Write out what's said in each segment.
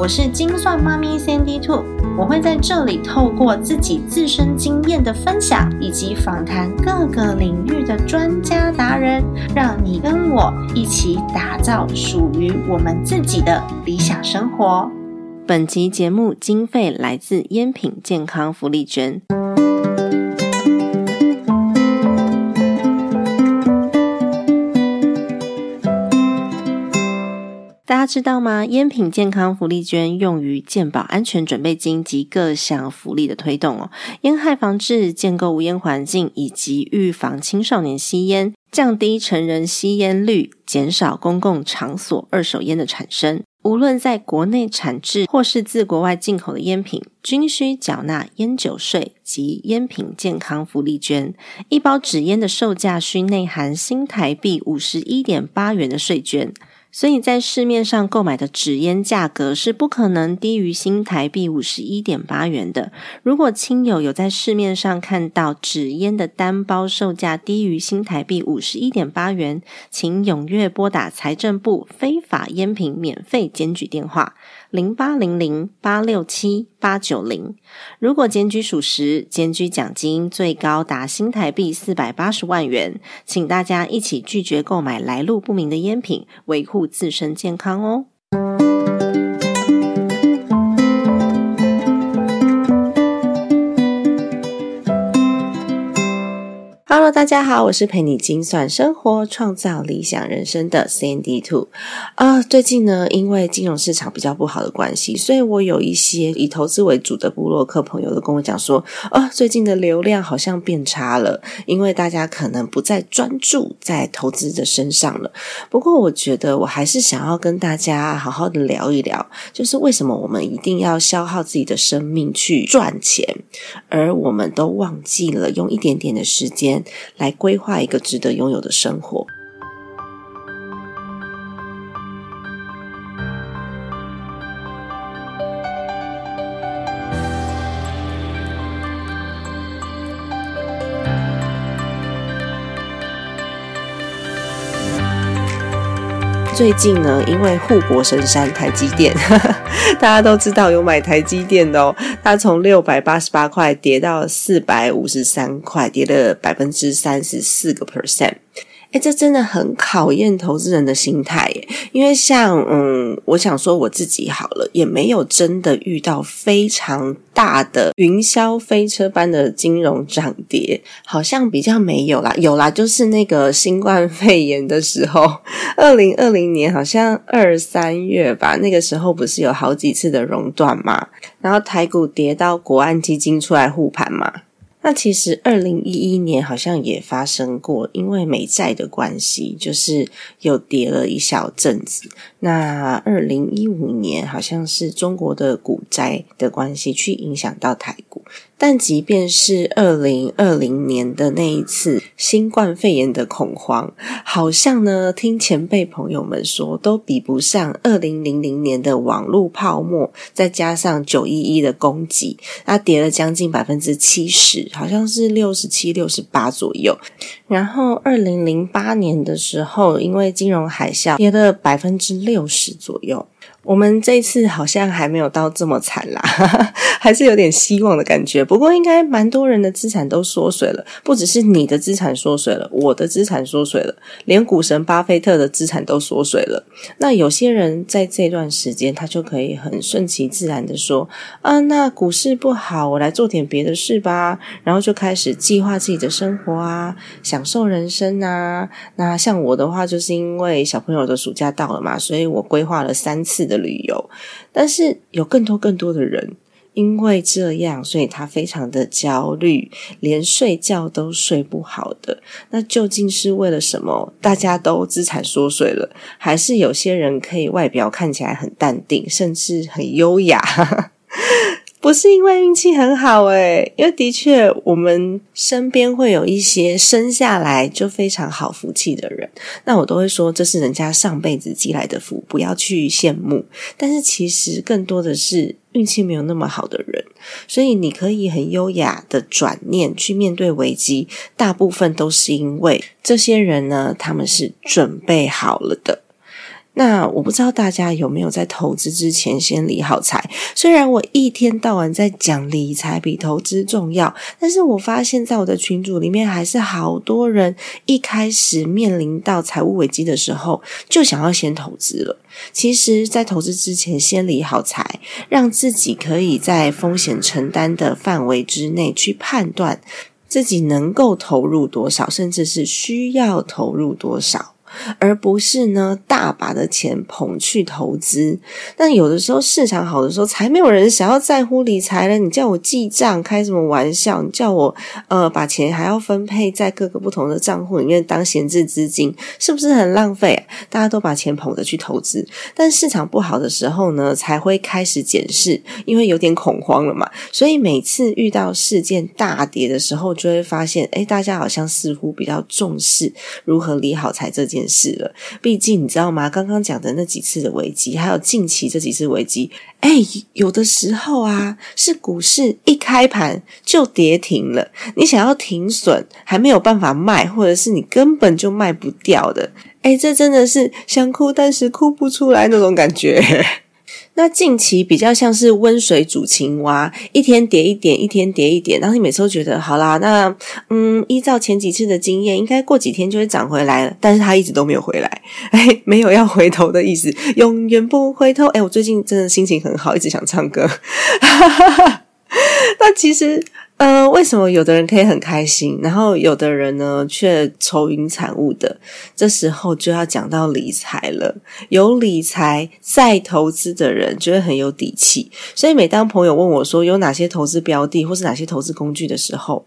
我是精算妈咪 Sandy Two，我会在这里透过自己自身经验的分享，以及访谈各个领域的专家达人，让你跟我一起打造属于我们自己的理想生活。本集节目经费来自烟品健康福利捐。大家知道吗？烟品健康福利捐用于健保安全准备金及各项福利的推动哦，烟害防治、建构无烟环境以及预防青少年吸烟，降低成人吸烟率，减少公共场所二手烟的产生。无论在国内产制或是自国外进口的烟品，均需缴纳烟酒税及烟品健康福利捐。一包纸烟的售价需内含新台币五十一点八元的税捐。所以在市面上购买的纸烟价格是不可能低于新台币五十一点八元的。如果亲友有在市面上看到纸烟的单包售价低于新台币五十一点八元，请踊跃拨打财政部非法烟品免费检举电话。零八零零八六七八九零，如果检举属实，检举奖金最高达新台币四百八十万元，请大家一起拒绝购买来路不明的烟品，维护自身健康哦。Hello，大家好，我是陪你精算生活、创造理想人生的 Sandy Two。啊，最近呢，因为金融市场比较不好的关系，所以我有一些以投资为主的部落客朋友都跟我讲说，啊，最近的流量好像变差了，因为大家可能不再专注在投资的身上了。不过，我觉得我还是想要跟大家好好的聊一聊，就是为什么我们一定要消耗自己的生命去赚钱，而我们都忘记了用一点点的时间。来规划一个值得拥有的生活。最近呢，因为护国神山台积电，大家都知道有买台积电的哦，它从六百八十八块跌到四百五十三块，跌了百分之三十四个 percent。哎，这真的很考验投资人的心态耶。因为像嗯，我想说我自己好了，也没有真的遇到非常大的云霄飞车般的金融涨跌，好像比较没有啦。有啦，就是那个新冠肺炎的时候，二零二零年好像二三月吧，那个时候不是有好几次的熔断嘛，然后台股跌到国安基金出来护盘嘛。那其实二零一一年好像也发生过，因为美债的关系，就是又跌了一小阵子。那二零一五年好像是中国的股灾的关系，去影响到台股。但即便是二零二零年的那一次新冠肺炎的恐慌，好像呢，听前辈朋友们说，都比不上二零零零年的网络泡沫，再加上九一一的攻击，它跌了将近百分之七十，好像是六十七、六十八左右。然后二零零八年的时候，因为金融海啸，跌了百分之六十左右。我们这次好像还没有到这么惨啦，还是有点希望的感觉。不过应该蛮多人的资产都缩水了，不只是你的资产缩水了，我的资产缩水了，连股神巴菲特的资产都缩水了。那有些人在这段时间，他就可以很顺其自然的说：“啊，那股市不好，我来做点别的事吧。”然后就开始计划自己的生活啊，享受人生啊。那像我的话，就是因为小朋友的暑假到了嘛，所以我规划了三次的。旅游，但是有更多更多的人因为这样，所以他非常的焦虑，连睡觉都睡不好的。那究竟是为了什么？大家都资产缩水了，还是有些人可以外表看起来很淡定，甚至很优雅？不是因为运气很好诶，因为的确我们身边会有一些生下来就非常好福气的人，那我都会说这是人家上辈子积来的福，不要去羡慕。但是其实更多的是运气没有那么好的人，所以你可以很优雅的转念去面对危机，大部分都是因为这些人呢，他们是准备好了的。那我不知道大家有没有在投资之前先理好财？虽然我一天到晚在讲理财比投资重要，但是我发现在我的群组里面，还是好多人一开始面临到财务危机的时候，就想要先投资了。其实，在投资之前先理好财，让自己可以在风险承担的范围之内去判断自己能够投入多少，甚至是需要投入多少。而不是呢，大把的钱捧去投资。但有的时候市场好的时候，才没有人想要在乎理财了。你叫我记账，开什么玩笑？你叫我呃，把钱还要分配在各个不同的账户里面当闲置资金，是不是很浪费？大家都把钱捧着去投资，但市场不好的时候呢，才会开始检视，因为有点恐慌了嘛。所以每次遇到事件大跌的时候，就会发现，哎，大家好像似乎比较重视如何理好财这件。了，毕竟你知道吗？刚刚讲的那几次的危机，还有近期这几次危机，哎，有的时候啊，是股市一开盘就跌停了，你想要停损还没有办法卖，或者是你根本就卖不掉的，哎，这真的是想哭但是哭不出来那种感觉。那近期比较像是温水煮青蛙，一天叠一点，一天叠一点，然后你每次都觉得好啦，那嗯，依照前几次的经验，应该过几天就会涨回来了，但是它一直都没有回来，哎，没有要回头的意思，永远不回头。哎，我最近真的心情很好，一直想唱歌。那其实。为什么有的人可以很开心，然后有的人呢却愁云惨雾的？这时候就要讲到理财了。有理财再投资的人，就会很有底气。所以每当朋友问我说有哪些投资标的或是哪些投资工具的时候，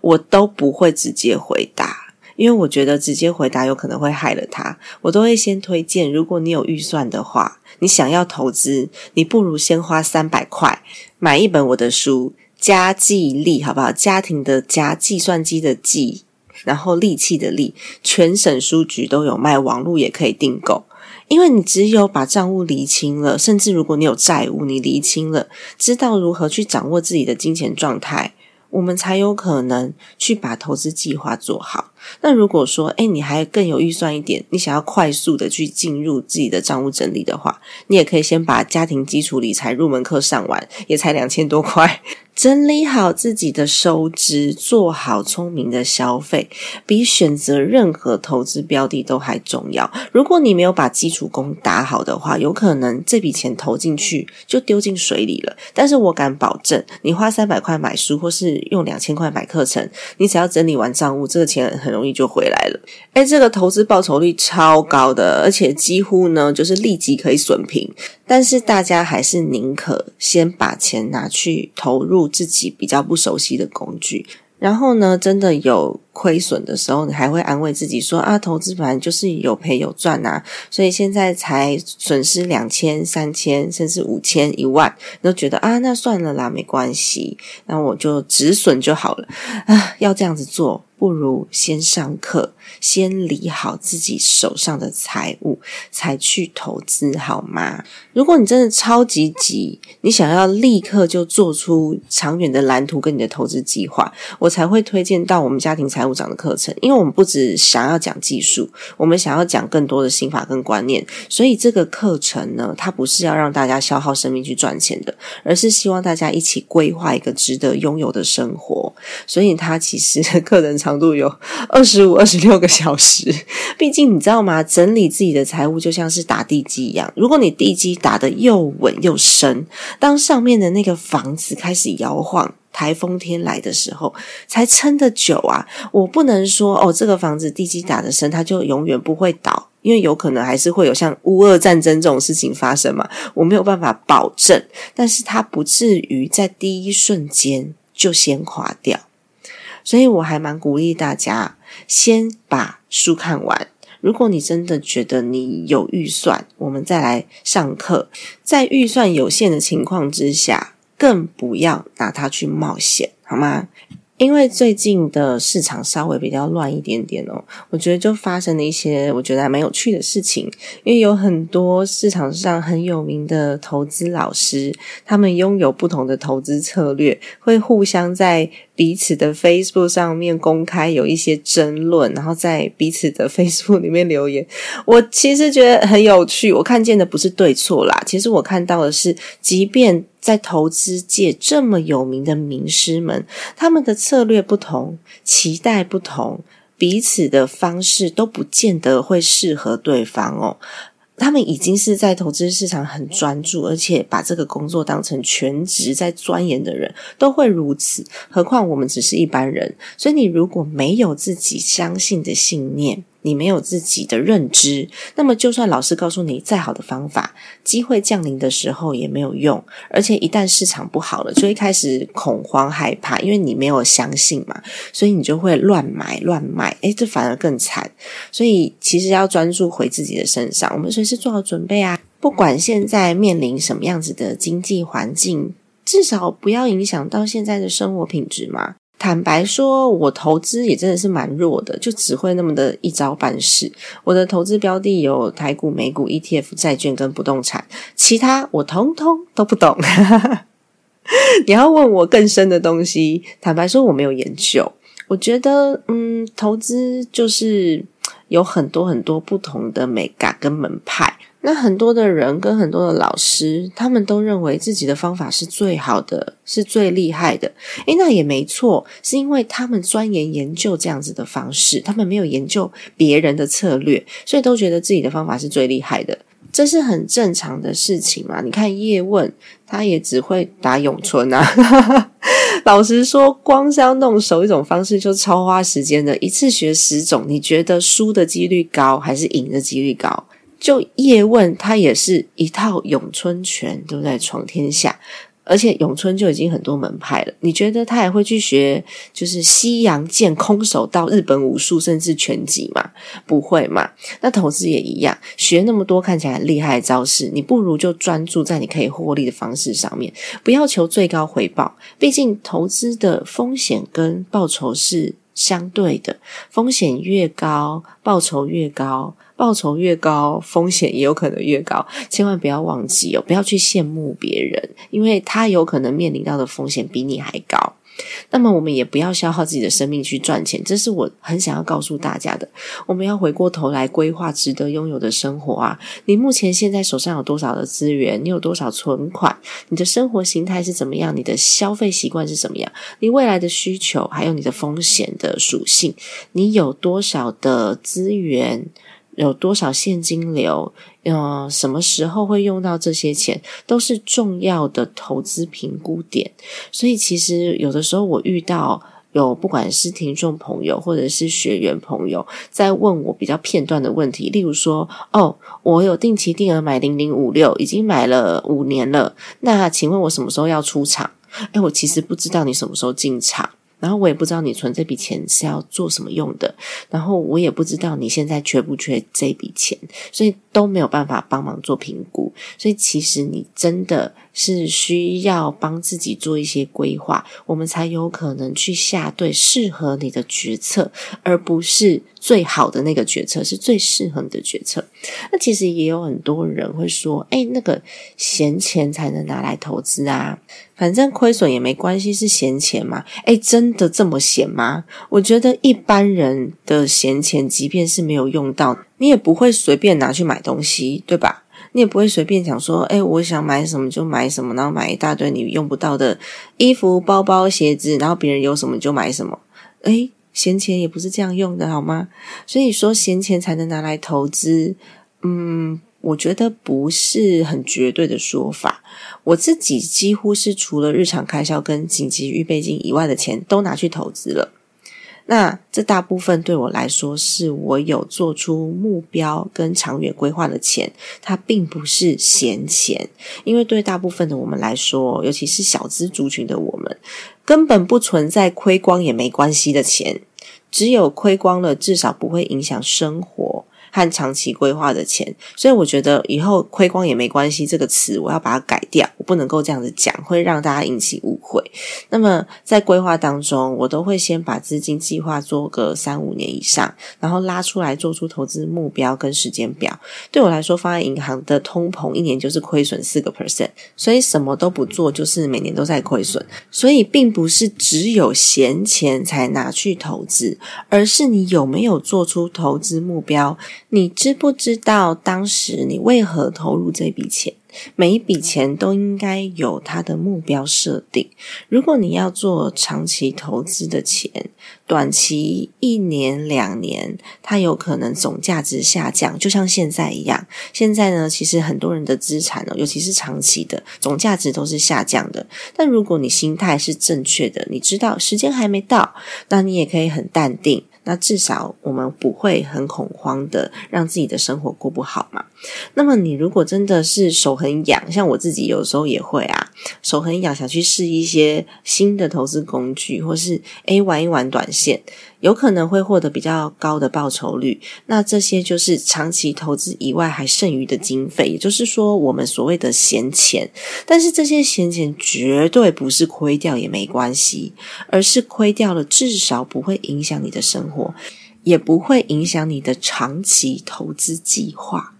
我都不会直接回答，因为我觉得直接回答有可能会害了他。我都会先推荐，如果你有预算的话，你想要投资，你不如先花三百块买一本我的书。家计力好不好？家庭的家，计算机的计，然后利器的利，全省书局都有卖，网络也可以订购。因为你只有把账务厘清了，甚至如果你有债务，你厘清了，知道如何去掌握自己的金钱状态，我们才有可能去把投资计划做好。那如果说，哎，你还更有预算一点，你想要快速的去进入自己的账务整理的话，你也可以先把家庭基础理财入门课上完，也才两千多块。整理好自己的收支，做好聪明的消费，比选择任何投资标的都还重要。如果你没有把基础功打好的话，有可能这笔钱投进去就丢进水里了。但是我敢保证，你花三百块买书，或是用两千块买课程，你只要整理完账务，这个钱很容易就回来了。哎，这个投资报酬率超高的，而且几乎呢就是立即可以损平。但是大家还是宁可先把钱拿去投入自己比较不熟悉的工具，然后呢，真的有亏损的时候，你还会安慰自己说啊，投资本来就是有赔有赚啊，所以现在才损失两千、三千，甚至五千、一万，都觉得啊，那算了啦，没关系，那我就止损就好了啊，要这样子做。不如先上课，先理好自己手上的财务，才去投资，好吗？如果你真的超级急，你想要立刻就做出长远的蓝图跟你的投资计划，我才会推荐到我们家庭财财务长的课程。因为我们不只想要讲技术，我们想要讲更多的心法跟观念。所以这个课程呢，它不是要让大家消耗生命去赚钱的，而是希望大家一起规划一个值得拥有的生活。所以它其实 课程长。度有二十五、二十六个小时。毕竟你知道吗？整理自己的财务就像是打地基一样。如果你地基打得又稳又深，当上面的那个房子开始摇晃、台风天来的时候，才撑得久啊！我不能说哦，这个房子地基打得深，它就永远不会倒，因为有可能还是会有像乌俄战争这种事情发生嘛。我没有办法保证，但是它不至于在第一瞬间就先垮掉。所以我还蛮鼓励大家先把书看完。如果你真的觉得你有预算，我们再来上课。在预算有限的情况之下。更不要拿它去冒险，好吗？因为最近的市场稍微比较乱一点点哦，我觉得就发生了一些我觉得还蛮有趣的事情。因为有很多市场上很有名的投资老师，他们拥有不同的投资策略，会互相在彼此的 Facebook 上面公开有一些争论，然后在彼此的 Facebook 里面留言。我其实觉得很有趣，我看见的不是对错啦，其实我看到的是，即便。在投资界这么有名的名师们，他们的策略不同，期待不同，彼此的方式都不见得会适合对方哦。他们已经是在投资市场很专注，而且把这个工作当成全职在钻研的人，都会如此。何况我们只是一般人，所以你如果没有自己相信的信念。你没有自己的认知，那么就算老师告诉你再好的方法，机会降临的时候也没有用。而且一旦市场不好了，就会开始恐慌害怕，因为你没有相信嘛，所以你就会乱买乱卖，诶，这反而更惨。所以其实要专注回自己的身上，我们随时做好准备啊！不管现在面临什么样子的经济环境，至少不要影响到现在的生活品质嘛。坦白说，我投资也真的是蛮弱的，就只会那么的一招半式。我的投资标的有台股、美股、ETF、债券跟不动产，其他我通通都不懂。你要问我更深的东西，坦白说我没有研究。我觉得，嗯，投资就是有很多很多不同的美感跟门派。那很多的人跟很多的老师，他们都认为自己的方法是最好的，是最厉害的。诶，那也没错，是因为他们钻研研究这样子的方式，他们没有研究别人的策略，所以都觉得自己的方法是最厉害的。这是很正常的事情嘛？你看叶问，他也只会打咏春啊。老实说，光是要弄熟一种方式就超花时间的，一次学十种，你觉得输的几率高还是赢的几率高？就叶问，他也是一套咏春拳，对不对？闯天下，而且咏春就已经很多门派了。你觉得他还会去学，就是西洋剑、空手道、日本武术，甚至拳击吗？不会嘛？那投资也一样，学那么多看起来很厉害的招式，你不如就专注在你可以获利的方式上面，不要求最高回报。毕竟投资的风险跟报酬是相对的，风险越高，报酬越高。报酬越高，风险也有可能越高。千万不要忘记哦，不要去羡慕别人，因为他有可能面临到的风险比你还高。那么，我们也不要消耗自己的生命去赚钱，这是我很想要告诉大家的。我们要回过头来规划值得拥有的生活啊！你目前现在手上有多少的资源？你有多少存款？你的生活形态是怎么样？你的消费习惯是怎么样？你未来的需求，还有你的风险的属性，你有多少的资源？有多少现金流？呃，什么时候会用到这些钱，都是重要的投资评估点。所以，其实有的时候我遇到有不管是听众朋友或者是学员朋友在问我比较片段的问题，例如说：“哦，我有定期定额买零零五六，已经买了五年了，那请问我什么时候要出场？”哎，我其实不知道你什么时候进场。然后我也不知道你存这笔钱是要做什么用的，然后我也不知道你现在缺不缺这笔钱，所以都没有办法帮忙做评估。所以其实你真的是需要帮自己做一些规划，我们才有可能去下对适合你的决策，而不是最好的那个决策是最适合你的决策。那其实也有很多人会说：“哎，那个闲钱才能拿来投资啊。”反正亏损也没关系，是闲钱嘛？哎，真的这么闲吗？我觉得一般人的闲钱，即便是没有用到，你也不会随便拿去买东西，对吧？你也不会随便讲说，哎，我想买什么就买什么，然后买一大堆你用不到的衣服、包包、鞋子，然后别人有什么就买什么。哎，闲钱也不是这样用的，好吗？所以说，闲钱才能拿来投资，嗯。我觉得不是很绝对的说法。我自己几乎是除了日常开销跟紧急预备金以外的钱都拿去投资了。那这大部分对我来说，是我有做出目标跟长远规划的钱，它并不是闲钱。因为对大部分的我们来说，尤其是小资族群的我们，根本不存在亏光也没关系的钱。只有亏光了，至少不会影响生活。和长期规划的钱。所以我觉得以后亏光也没关系这个词，我要把它改掉，我不能够这样子讲，会让大家引起误会。那么在规划当中，我都会先把资金计划做个三五年以上，然后拉出来做出投资目标跟时间表。对我来说，放在银行的通膨一年就是亏损四个 percent，所以什么都不做就是每年都在亏损。所以并不是只有闲钱才拿去投资，而是你有没有做出投资目标？你知不知道当时你为何投入这笔钱？每一笔钱都应该有它的目标设定。如果你要做长期投资的钱，短期一年两年，它有可能总价值下降，就像现在一样。现在呢，其实很多人的资产呢，尤其是长期的总价值都是下降的。但如果你心态是正确的，你知道时间还没到，那你也可以很淡定。那至少我们不会很恐慌的让自己的生活过不好嘛。那么你如果真的是手很痒，像我自己有时候也会啊，手很痒，想去试一些新的投资工具，或是诶玩一玩短线。有可能会获得比较高的报酬率，那这些就是长期投资以外还剩余的经费，也就是说我们所谓的闲钱。但是这些闲钱绝对不是亏掉也没关系，而是亏掉了至少不会影响你的生活，也不会影响你的长期投资计划。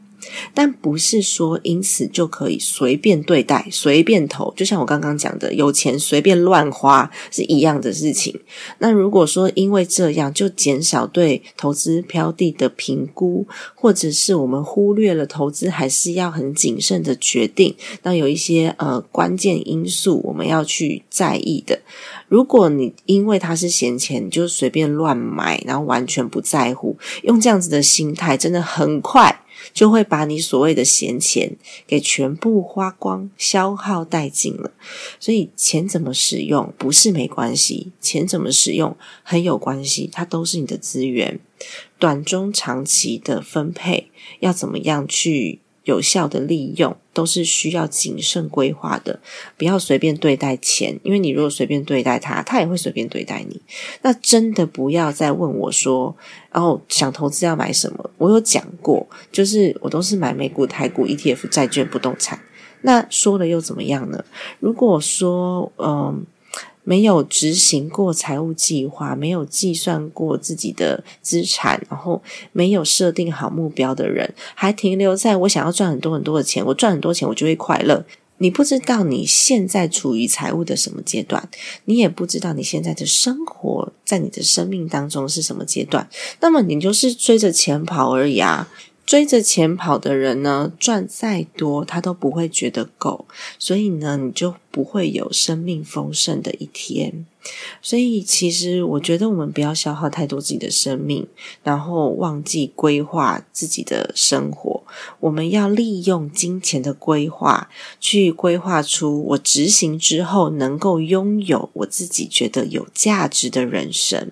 但不是说因此就可以随便对待、随便投，就像我刚刚讲的，有钱随便乱花是一样的事情。那如果说因为这样就减少对投资标的的评估，或者是我们忽略了投资还是要很谨慎的决定，那有一些呃关键因素我们要去在意的。如果你因为它是闲钱，你就随便乱买，然后完全不在乎，用这样子的心态，真的很快。就会把你所谓的闲钱给全部花光、消耗殆尽了。所以钱怎么使用不是没关系，钱怎么使用很有关系，它都是你的资源。短、中、长期的分配要怎么样去？有效的利用都是需要谨慎规划的，不要随便对待钱，因为你如果随便对待它，它也会随便对待你。那真的不要再问我说，然后想投资要买什么？我有讲过，就是我都是买美股、台股、ETF、债券、不动产。那说了又怎么样呢？如果说，嗯。没有执行过财务计划，没有计算过自己的资产，然后没有设定好目标的人，还停留在我想要赚很多很多的钱，我赚很多钱我就会快乐。你不知道你现在处于财务的什么阶段，你也不知道你现在的生活在你的生命当中是什么阶段，那么你就是追着钱跑而已啊。追着钱跑的人呢，赚再多他都不会觉得够，所以呢，你就不会有生命丰盛的一天。所以，其实我觉得我们不要消耗太多自己的生命，然后忘记规划自己的生活。我们要利用金钱的规划，去规划出我执行之后能够拥有我自己觉得有价值的人生。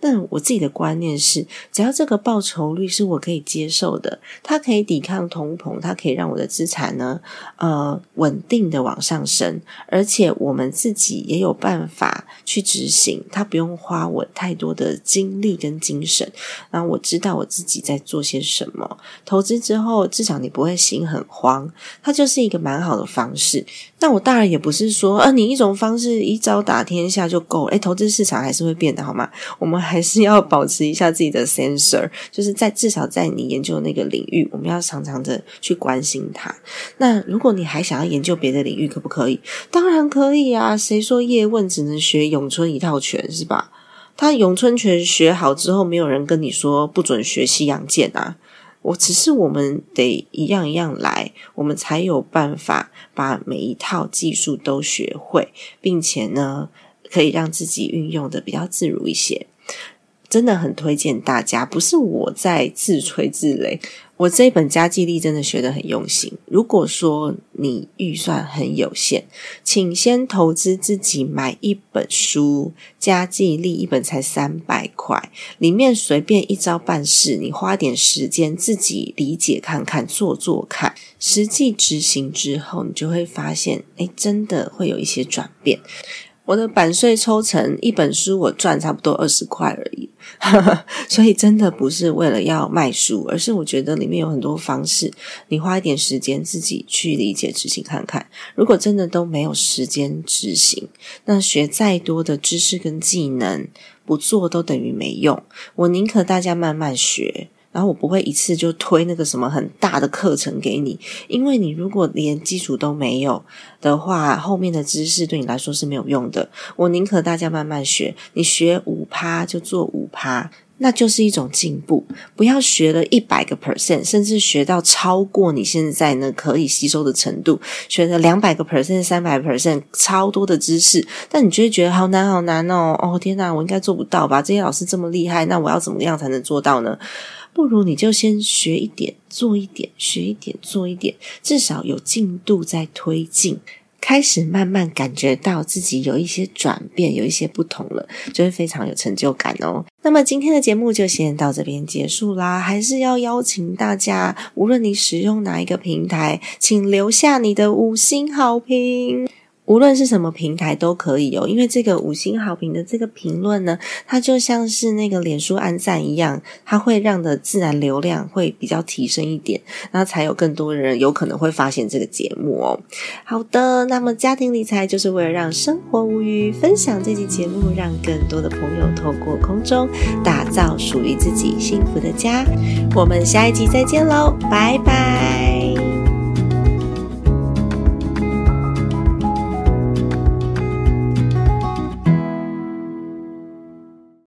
那我自己的观念是，只要这个报酬率是我可以接受的，它可以抵抗通膨，它可以让我的资产呢，呃，稳定的往上升，而且我们自己也有办法去执行，它不用花我太多的精力跟精神。然后我知道我自己在做些什么，投资之后至少你不会心很慌，它就是一个蛮好的方式。那我当然也不是说，呃，你一种方式一招打天下就够了，诶，投资市场还是会变的，好吗？我们还是要保持一下自己的 sensor，就是在至少在你研究的那个领域，我们要常常的去关心它。那如果你还想要研究别的领域，可不可以？当然可以啊！谁说叶问只能学咏春一套拳是吧？他咏春拳学好之后，没有人跟你说不准学西洋剑啊！我只是我们得一样一样来，我们才有办法把每一套技术都学会，并且呢。可以让自己运用的比较自如一些，真的很推荐大家。不是我在自吹自擂，我这本家计力真的学得很用心。如果说你预算很有限，请先投资自己买一本书，家计力一本才三百块，里面随便一招半式，你花点时间自己理解看看，做做看，实际执行之后，你就会发现，哎，真的会有一些转变。我的版税抽成一本书，我赚差不多二十块而已，所以真的不是为了要卖书，而是我觉得里面有很多方式，你花一点时间自己去理解执行看看。如果真的都没有时间执行，那学再多的知识跟技能，不做都等于没用。我宁可大家慢慢学。然后我不会一次就推那个什么很大的课程给你，因为你如果连基础都没有的话，后面的知识对你来说是没有用的。我宁可大家慢慢学，你学五趴就做五趴，那就是一种进步。不要学了一百个 percent，甚至学到超过你现在呢可以吸收的程度，学了两百个 percent、三百 percent，超多的知识，但你就会觉得好难好难哦！哦天哪，我应该做不到吧？这些老师这么厉害，那我要怎么样才能做到呢？不如你就先学一点，做一点，学一点，做一点，至少有进度在推进，开始慢慢感觉到自己有一些转变，有一些不同了，就会非常有成就感哦。那么今天的节目就先到这边结束啦，还是要邀请大家，无论你使用哪一个平台，请留下你的五星好评。无论是什么平台都可以哦，因为这个五星好评的这个评论呢，它就像是那个脸书按赞一样，它会让的自然流量会比较提升一点，那才有更多人有可能会发现这个节目哦。好的，那么家庭理财就是为了让生活无虞，分享这期节目，让更多的朋友透过空中打造属于自己幸福的家。我们下一集再见喽，拜拜。